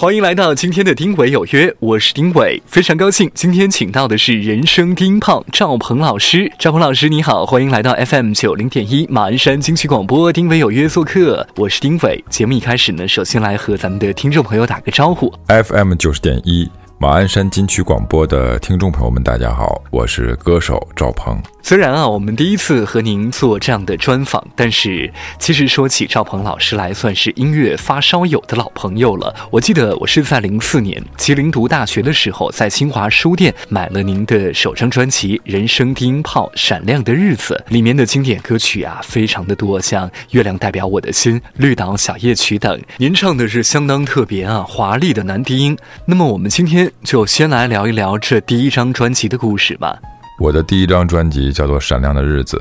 欢迎来到今天的丁伟有约，我是丁伟，非常高兴今天请到的是人生低音炮赵鹏老师。赵鹏老师你好，欢迎来到 FM 九零点一马鞍山金曲广播，丁伟有约做客，我是丁伟。节目一开始呢，首先来和咱们的听众朋友打个招呼，FM 九十点一。马鞍山金曲广播的听众朋友们，大家好，我是歌手赵鹏。虽然啊，我们第一次和您做这样的专访，但是其实说起赵鹏老师来，算是音乐发烧友的老朋友了。我记得我是在零四年吉林读大学的时候，在新华书店买了您的首张专辑《人生低音炮闪亮的日子》，里面的经典歌曲啊，非常的多，像《月亮代表我的心》《绿岛小夜曲》等。您唱的是相当特别啊，华丽的男低音。那么我们今天就先来聊一聊这第一张专辑的故事吧。我的第一张专辑叫做《闪亮的日子》，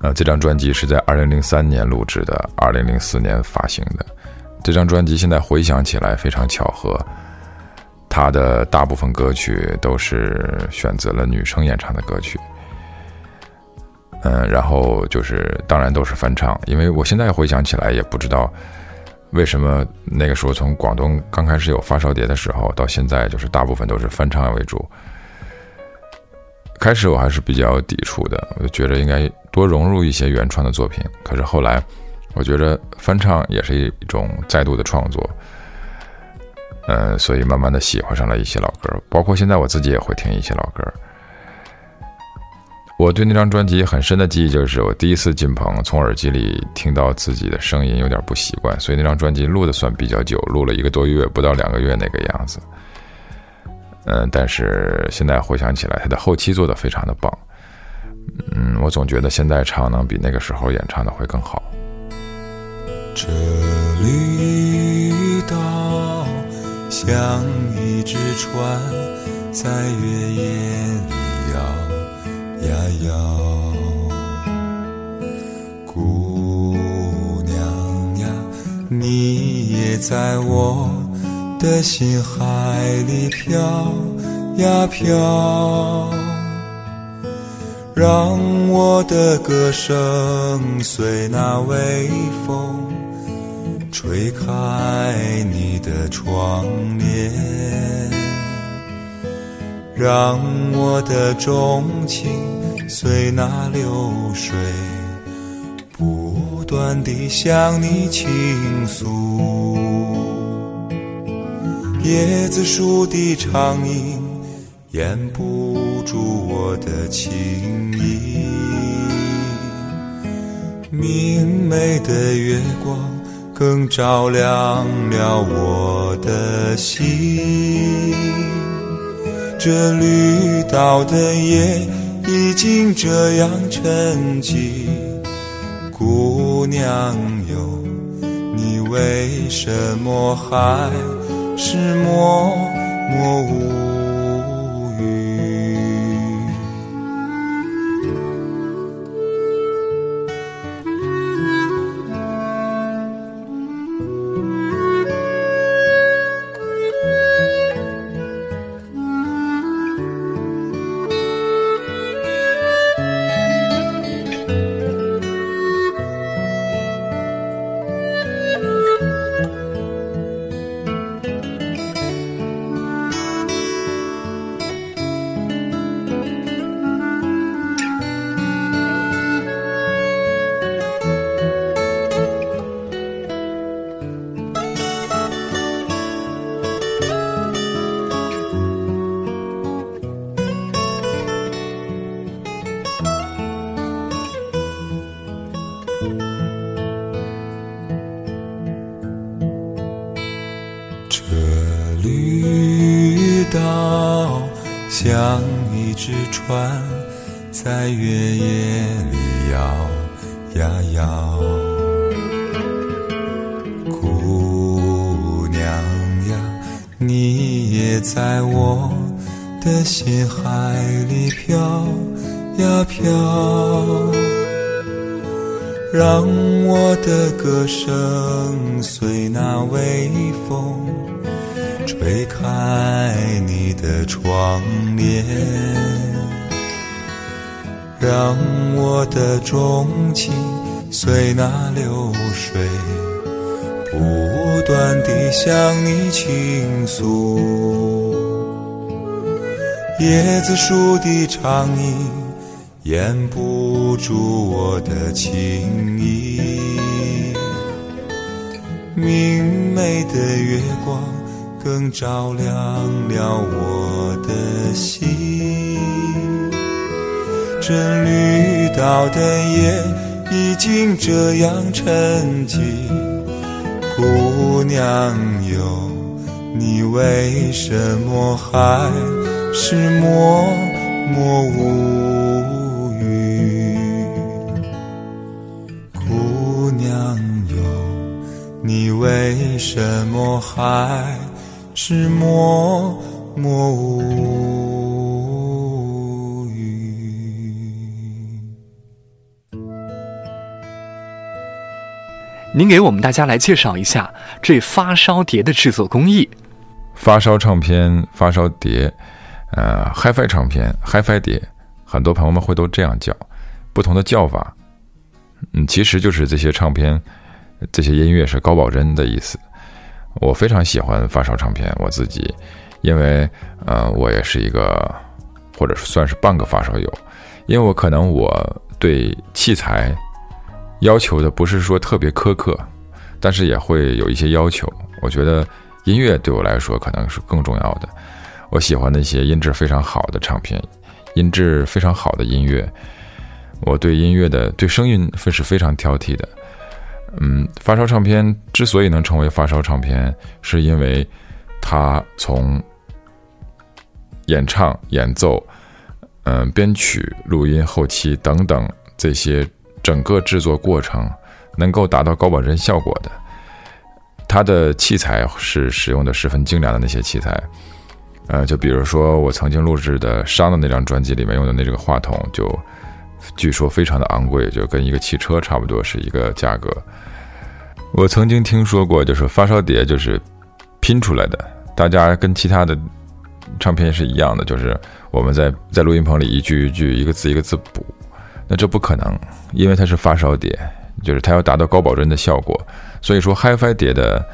呃，这张专辑是在二零零三年录制的，二零零四年发行的。这张专辑现在回想起来非常巧合，它的大部分歌曲都是选择了女生演唱的歌曲，嗯，然后就是当然都是翻唱，因为我现在回想起来也不知道为什么那个时候从广东刚开始有发烧碟的时候到现在，就是大部分都是翻唱为主。开始我还是比较抵触的，我就觉得应该多融入一些原创的作品。可是后来，我觉得翻唱也是一种再度的创作，嗯，所以慢慢的喜欢上了一些老歌，包括现在我自己也会听一些老歌。我对那张专辑很深的记忆就是我第一次进棚，从耳机里听到自己的声音有点不习惯，所以那张专辑录的算比较久，录了一个多月，不到两个月那个样子。嗯，但是现在回想起来，他的后期做的非常的棒。嗯，我总觉得现在唱能比那个时候演唱的会更好。这里岛像一只船，在月夜里摇呀摇。姑娘呀，你也在我。的心海里飘呀飘，让我的歌声随那微风吹开你的窗帘，让我的钟情随那流水不断地向你倾诉。椰子树的长影掩不住我的情意，明媚的月光更照亮了我的心。这绿岛的夜已经这样沉寂，姑娘哟，你为什么还？是默默无。像一只船，在月夜里摇呀摇。姑娘呀，你也在我的心海里飘呀飘，让我的歌声随那微风。吹开你的窗帘，让我的钟情随那流水不断地向你倾诉。叶子树的长影掩不住我的情意，明媚的月光更照亮了我的心。这绿岛的夜已经这样沉寂，姑娘哟，你为什么还？是默默无语，姑娘哟，你为什么还是默默无语？您给我们大家来介绍一下这发烧碟的制作工艺。发烧唱片、发烧碟。呃，HiFi 唱片、HiFi 碟，很多朋友们会都这样叫，不同的叫法，嗯，其实就是这些唱片、这些音乐是高保真的意思。我非常喜欢发烧唱片，我自己，因为呃，我也是一个或者算是半个发烧友，因为我可能我对器材要求的不是说特别苛刻，但是也会有一些要求。我觉得音乐对我来说可能是更重要的。我喜欢那些音质非常好的唱片，音质非常好的音乐。我对音乐的对声音是非常挑剔的。嗯，发烧唱片之所以能成为发烧唱片，是因为它从演唱、演奏、嗯编曲、录音、后期等等这些整个制作过程，能够达到高保真效果的。它的器材是使用的十分精良的那些器材。呃，就比如说我曾经录制的《伤》的那张专辑里面用的那这个话筒，就据说非常的昂贵，就跟一个汽车差不多是一个价格。我曾经听说过，就是发烧碟就是拼出来的，大家跟其他的唱片是一样的，就是我们在在录音棚里一句一句、一个字一个字补，那这不可能，因为它是发烧碟，就是它要达到高保真的效果，所以说 HiFi 碟的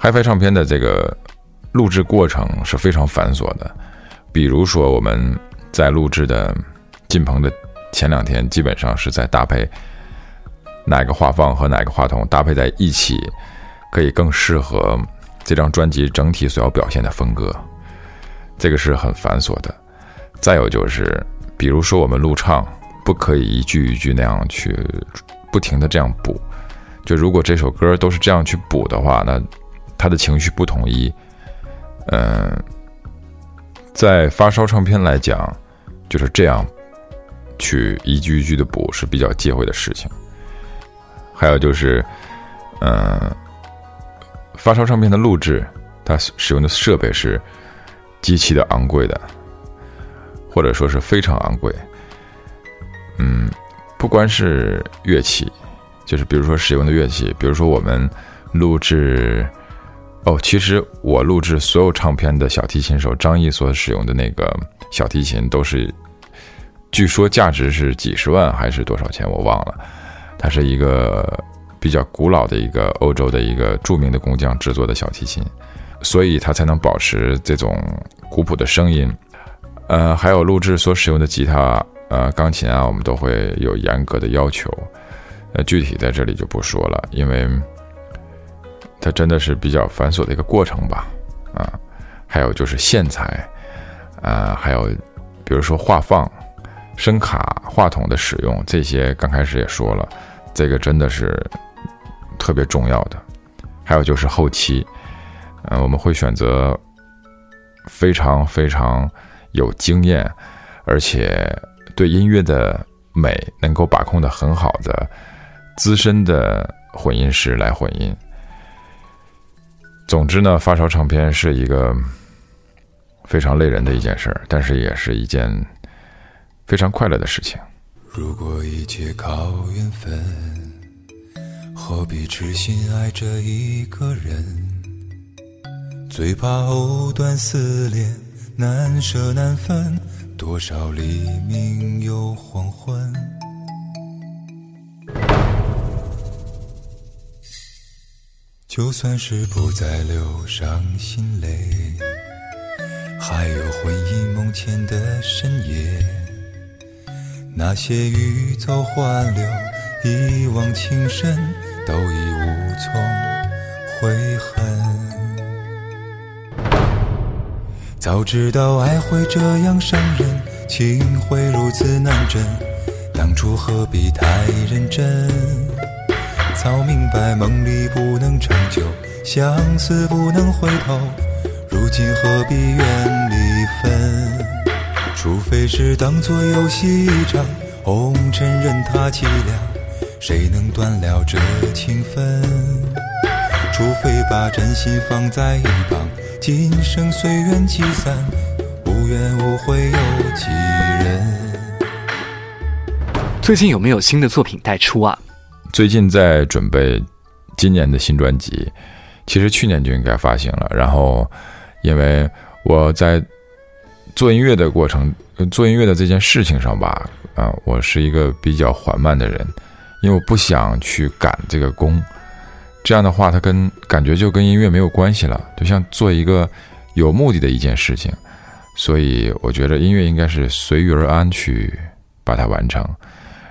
HiFi 唱片的这个。录制过程是非常繁琐的，比如说我们在录制的进棚的前两天，基本上是在搭配哪个话放和哪个话筒搭配在一起，可以更适合这张专辑整体所要表现的风格。这个是很繁琐的。再有就是，比如说我们录唱，不可以一句一句那样去不停的这样补。就如果这首歌都是这样去补的话，那他的情绪不统一。嗯，在发烧唱片来讲，就是这样，去一句一句的补是比较忌讳的事情。还有就是，嗯，发烧唱片的录制，它使用的设备是极其的昂贵的，或者说是非常昂贵。嗯，不光是乐器，就是比如说使用的乐器，比如说我们录制。哦，其实我录制所有唱片的小提琴手张毅所使用的那个小提琴都是，据说价值是几十万还是多少钱我忘了，它是一个比较古老的一个欧洲的一个著名的工匠制作的小提琴，所以它才能保持这种古朴的声音。呃，还有录制所使用的吉他、呃钢琴啊，我们都会有严格的要求，呃，具体在这里就不说了，因为。它真的是比较繁琐的一个过程吧，啊，还有就是线材，啊，还有比如说画放、声卡、话筒的使用，这些刚开始也说了，这个真的是特别重要的。还有就是后期，嗯，我们会选择非常非常有经验，而且对音乐的美能够把控的很好的资深的混音师来混音。总之呢，发烧唱片是一个非常累人的一件事儿，但是也是一件非常快乐的事情。如果一切靠缘分，何必痴心爱着一个人？最怕藕断丝连，难舍难分，多少黎明又黄昏。就算是不再流伤心泪，还有婚姻梦前的深夜，那些欲走还留、一往情深，都已无从悔恨。早知道爱会这样伤人，情会如此难枕，当初何必太认真？早明白梦里不能长久，相思不能回头，如今何必怨离分？除非是当作游戏一场，红尘任他凄凉，谁能断了这情分？除非把真心放在一旁，今生随缘聚散，无怨无悔有几人？最近有没有新的作品待出啊？最近在准备今年的新专辑，其实去年就应该发行了。然后，因为我在做音乐的过程，做音乐的这件事情上吧，啊，我是一个比较缓慢的人，因为我不想去赶这个工。这样的话，它跟感觉就跟音乐没有关系了，就像做一个有目的的一件事情。所以，我觉得音乐应该是随遇而安去把它完成。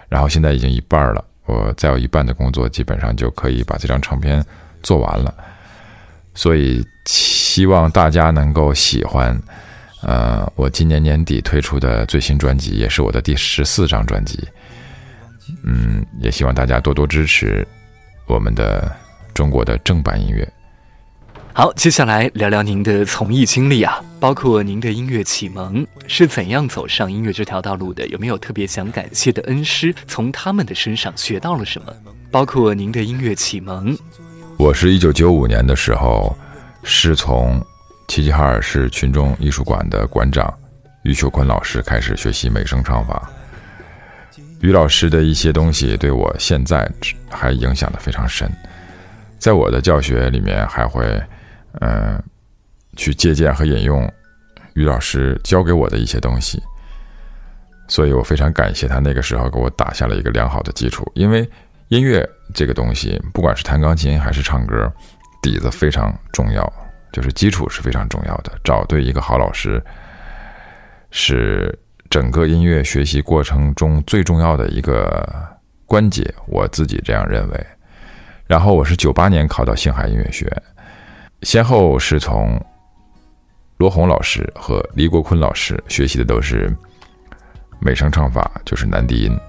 然后现在已经一半了。我再有一半的工作，基本上就可以把这张唱片做完了，所以希望大家能够喜欢。呃，我今年年底推出的最新专辑，也是我的第十四张专辑。嗯，也希望大家多多支持我们的中国的正版音乐。好，接下来聊聊您的从艺经历啊，包括您的音乐启蒙是怎样走上音乐这条道路的？有没有特别想感谢的恩师？从他们的身上学到了什么？包括您的音乐启蒙。我是一九九五年的时候，是从齐齐哈尔市群众艺术馆的馆长于秀坤老师开始学习美声唱法。于老师的一些东西对我现在还影响的非常深，在我的教学里面还会。嗯，去借鉴和引用于老师教给我的一些东西，所以我非常感谢他那个时候给我打下了一个良好的基础。因为音乐这个东西，不管是弹钢琴还是唱歌，底子非常重要，就是基础是非常重要的。找对一个好老师，是整个音乐学习过程中最重要的一个关节，我自己这样认为。然后我是九八年考到星海音乐学院。先后是从罗红老师和黎国坤老师学习的都是美声唱法，就是男低音。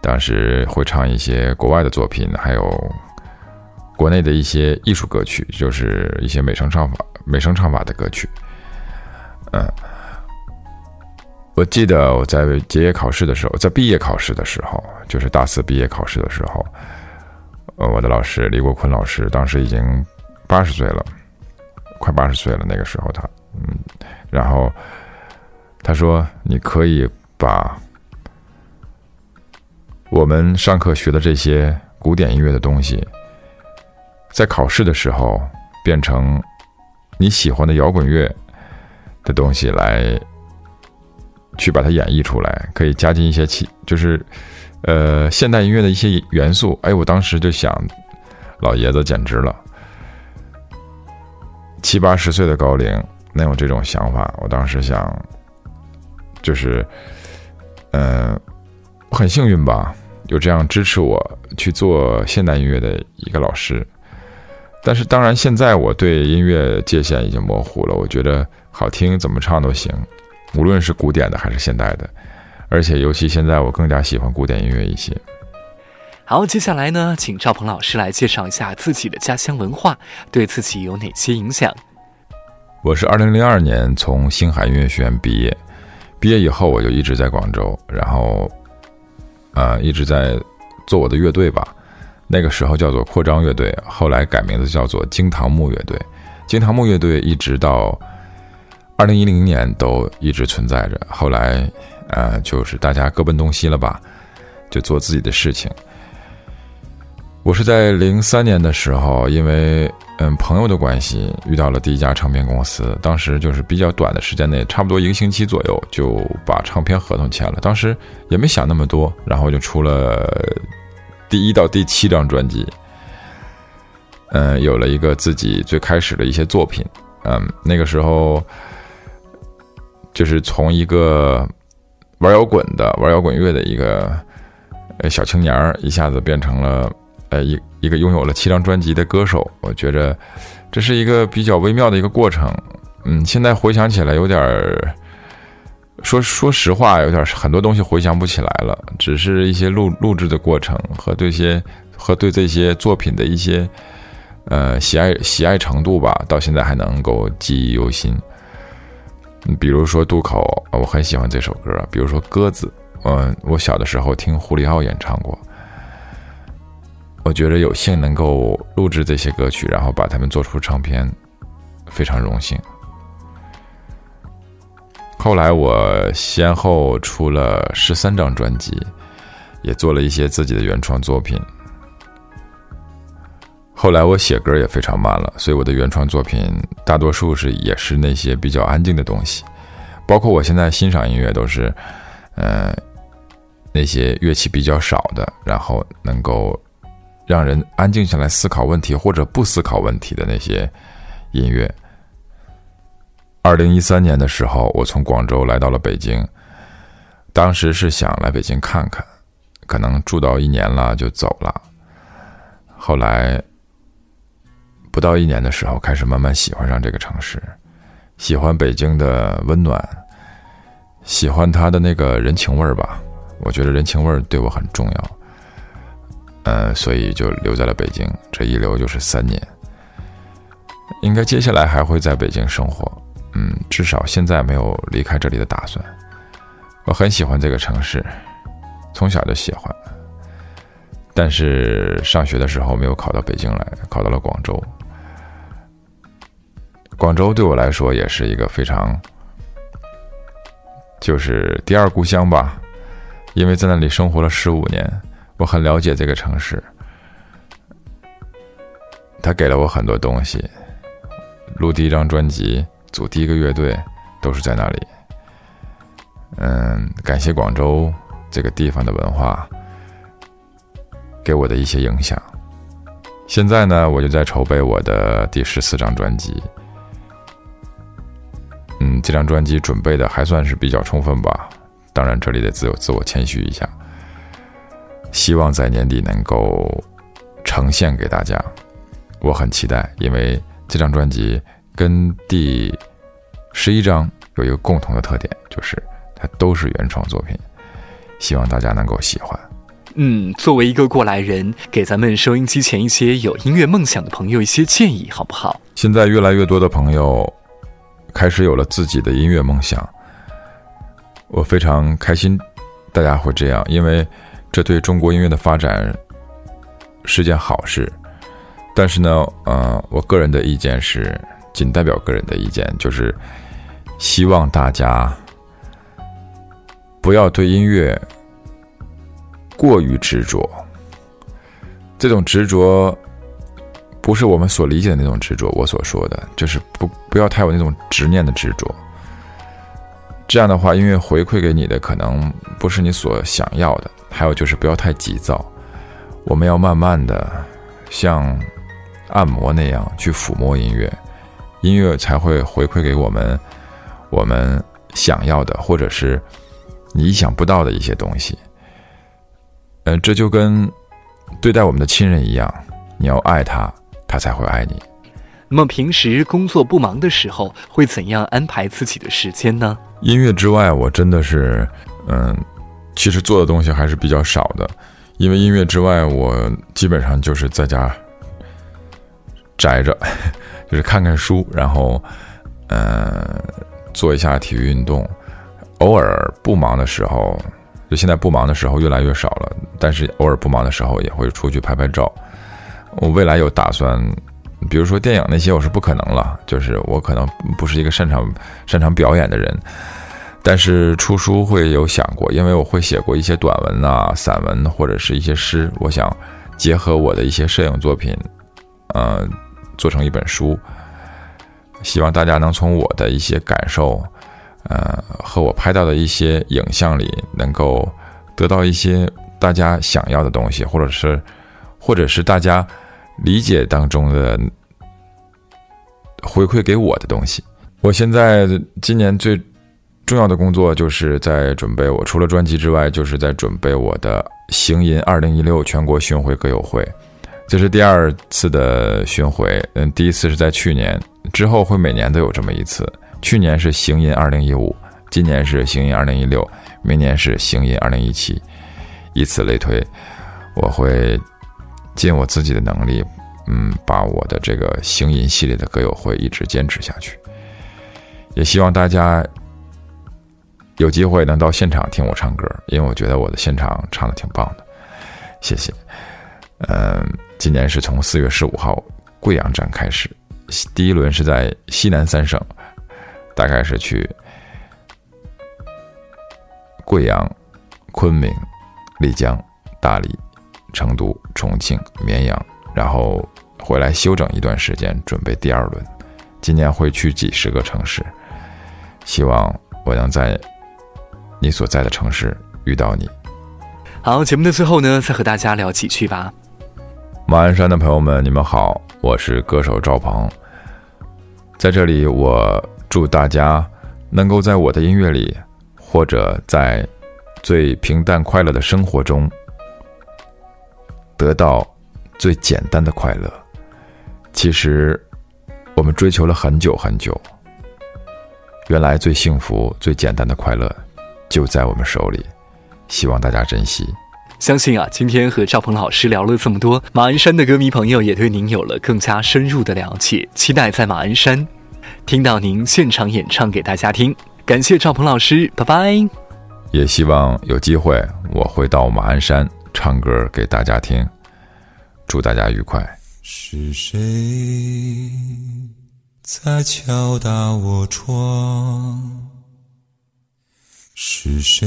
当时会唱一些国外的作品，还有国内的一些艺术歌曲，就是一些美声唱法、美声唱法的歌曲。嗯，我记得我在结业考试的时候，在毕业考试的时候，就是大四毕业考试的时候，呃，我的老师李国坤老师当时已经八十岁了。快八十岁了，那个时候他，嗯，然后他说：“你可以把我们上课学的这些古典音乐的东西，在考试的时候变成你喜欢的摇滚乐的东西来去把它演绎出来，可以加进一些其就是呃现代音乐的一些元素。”哎，我当时就想，老爷子简直了。七八十岁的高龄能有这种想法，我当时想，就是，嗯，很幸运吧，有这样支持我去做现代音乐的一个老师。但是，当然，现在我对音乐界限已经模糊了。我觉得好听怎么唱都行，无论是古典的还是现代的，而且尤其现在我更加喜欢古典音乐一些。好，接下来呢，请赵鹏老师来介绍一下自己的家乡文化，对自己有哪些影响？我是二零零二年从星海音乐学院毕业，毕业以后我就一直在广州，然后，呃，一直在做我的乐队吧。那个时候叫做扩张乐队，后来改名字叫做金堂木乐队。金堂木乐队一直到二零一零年都一直存在着。后来，呃，就是大家各奔东西了吧，就做自己的事情。我是在零三年的时候，因为嗯朋友的关系遇到了第一家唱片公司，当时就是比较短的时间内，差不多一个星期左右就把唱片合同签了。当时也没想那么多，然后就出了第一到第七张专辑。嗯，有了一个自己最开始的一些作品。嗯，那个时候就是从一个玩摇滚的、玩摇滚乐的一个呃小青年儿，一下子变成了呃一一个拥有了七张专辑的歌手。我觉着这是一个比较微妙的一个过程。嗯，现在回想起来有点儿。说说实话，有点很多东西回想不起来了，只是一些录录制的过程和对些和对这些作品的一些呃喜爱喜爱程度吧，到现在还能够记忆犹新。比如说渡口，我很喜欢这首歌；比如说鸽子，嗯，我小的时候听胡里奥演唱过。我觉得有幸能够录制这些歌曲，然后把它们做出唱片，非常荣幸。后来我先后出了十三张专辑，也做了一些自己的原创作品。后来我写歌也非常慢了，所以我的原创作品大多数是也是那些比较安静的东西，包括我现在欣赏音乐都是，嗯，那些乐器比较少的，然后能够让人安静下来思考问题或者不思考问题的那些音乐。二零一三年的时候，我从广州来到了北京。当时是想来北京看看，可能住到一年了就走了。后来不到一年的时候，开始慢慢喜欢上这个城市，喜欢北京的温暖，喜欢它的那个人情味儿吧。我觉得人情味儿对我很重要。呃，所以就留在了北京，这一留就是三年。应该接下来还会在北京生活。嗯，至少现在没有离开这里的打算。我很喜欢这个城市，从小就喜欢。但是上学的时候没有考到北京来，考到了广州。广州对我来说也是一个非常，就是第二故乡吧，因为在那里生活了十五年，我很了解这个城市。他给了我很多东西，录第一张专辑。组第一个乐队都是在那里。嗯，感谢广州这个地方的文化给我的一些影响。现在呢，我就在筹备我的第十四张专辑。嗯，这张专辑准备的还算是比较充分吧。当然，这里得自我自我谦虚一下。希望在年底能够呈现给大家。我很期待，因为这张专辑。跟第十一章有一个共同的特点，就是它都是原创作品，希望大家能够喜欢。嗯，作为一个过来人，给咱们收音机前一些有音乐梦想的朋友一些建议，好不好？现在越来越多的朋友开始有了自己的音乐梦想，我非常开心，大家会这样，因为这对中国音乐的发展是件好事。但是呢，呃，我个人的意见是。仅代表个人的意见，就是希望大家不要对音乐过于执着。这种执着不是我们所理解的那种执着。我所说的就是不不要太有那种执念的执着。这样的话，音乐回馈给你的可能不是你所想要的。还有就是不要太急躁，我们要慢慢的像按摩那样去抚摸音乐。音乐才会回馈给我们，我们想要的，或者是你意想不到的一些东西。嗯，这就跟对待我们的亲人一样，你要爱他，他才会爱你。那么平时工作不忙的时候，会怎样安排自己的时间呢？音乐之外，我真的是，嗯，其实做的东西还是比较少的，因为音乐之外，我基本上就是在家宅着。就是看看书，然后，呃，做一下体育运动。偶尔不忙的时候，就现在不忙的时候越来越少了。但是偶尔不忙的时候，也会出去拍拍照。我未来有打算，比如说电影那些，我是不可能了。就是我可能不是一个擅长擅长表演的人。但是出书会有想过，因为我会写过一些短文啊、散文或者是一些诗。我想结合我的一些摄影作品，呃。做成一本书，希望大家能从我的一些感受，呃，和我拍到的一些影像里，能够得到一些大家想要的东西，或者是，或者是大家理解当中的回馈给我的东西。我现在今年最重要的工作就是在准备，我除了专辑之外，就是在准备我的行吟二零一六全国巡回歌友会。这是第二次的巡回，嗯，第一次是在去年，之后会每年都有这么一次。去年是行吟二零一五，今年是行吟二零一六，明年是行吟二零一七，以此类推，我会尽我自己的能力，嗯，把我的这个行吟系列的歌友会一直坚持下去。也希望大家有机会能到现场听我唱歌，因为我觉得我的现场唱的挺棒的。谢谢。嗯，今年是从四月十五号贵阳站开始，第一轮是在西南三省，大概是去贵阳、昆明、丽江、大理、成都、重庆、绵阳，然后回来休整一段时间，准备第二轮。今年会去几十个城市，希望我能在你所在的城市遇到你。好，节目的最后呢，再和大家聊几句吧。马鞍山的朋友们，你们好，我是歌手赵鹏。在这里，我祝大家能够在我的音乐里，或者在最平淡快乐的生活中，得到最简单的快乐。其实，我们追求了很久很久，原来最幸福、最简单的快乐就在我们手里。希望大家珍惜。相信啊，今天和赵鹏老师聊了这么多，马鞍山的歌迷朋友也对您有了更加深入的了解。期待在马鞍山听到您现场演唱给大家听。感谢赵鹏老师，拜拜。也希望有机会我会到马鞍山唱歌给大家听。祝大家愉快。是谁在敲打我窗？是谁？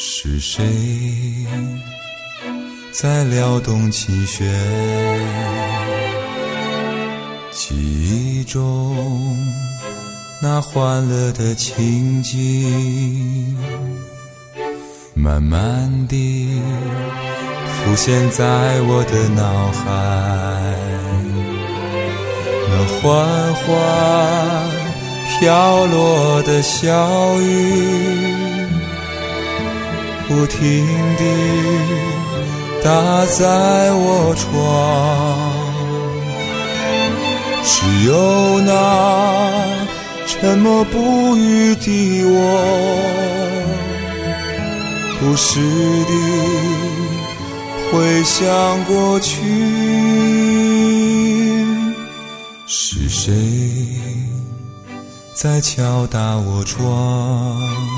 是谁在撩动琴弦？记忆中那欢乐的情景，慢慢地浮现在我的脑海。那缓缓飘落的小雨。不停地打在我窗，只有那沉默不语的我，不时地回想过去，是谁在敲打我窗？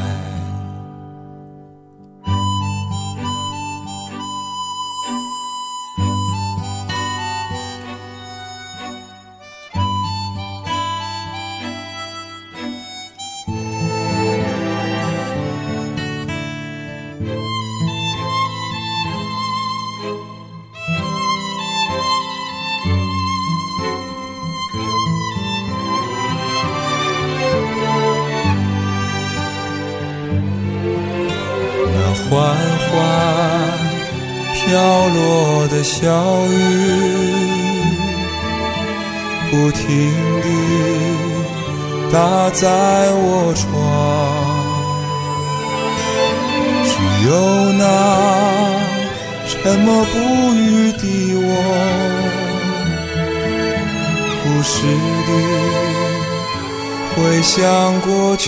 飘落的小雨，不停地打在我窗。只有那沉默不语的我，不时地回想过去，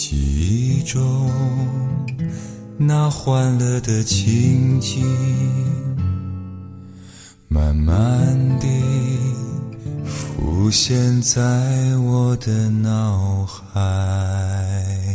记忆中那欢乐的情景，慢慢地浮现在我的脑海。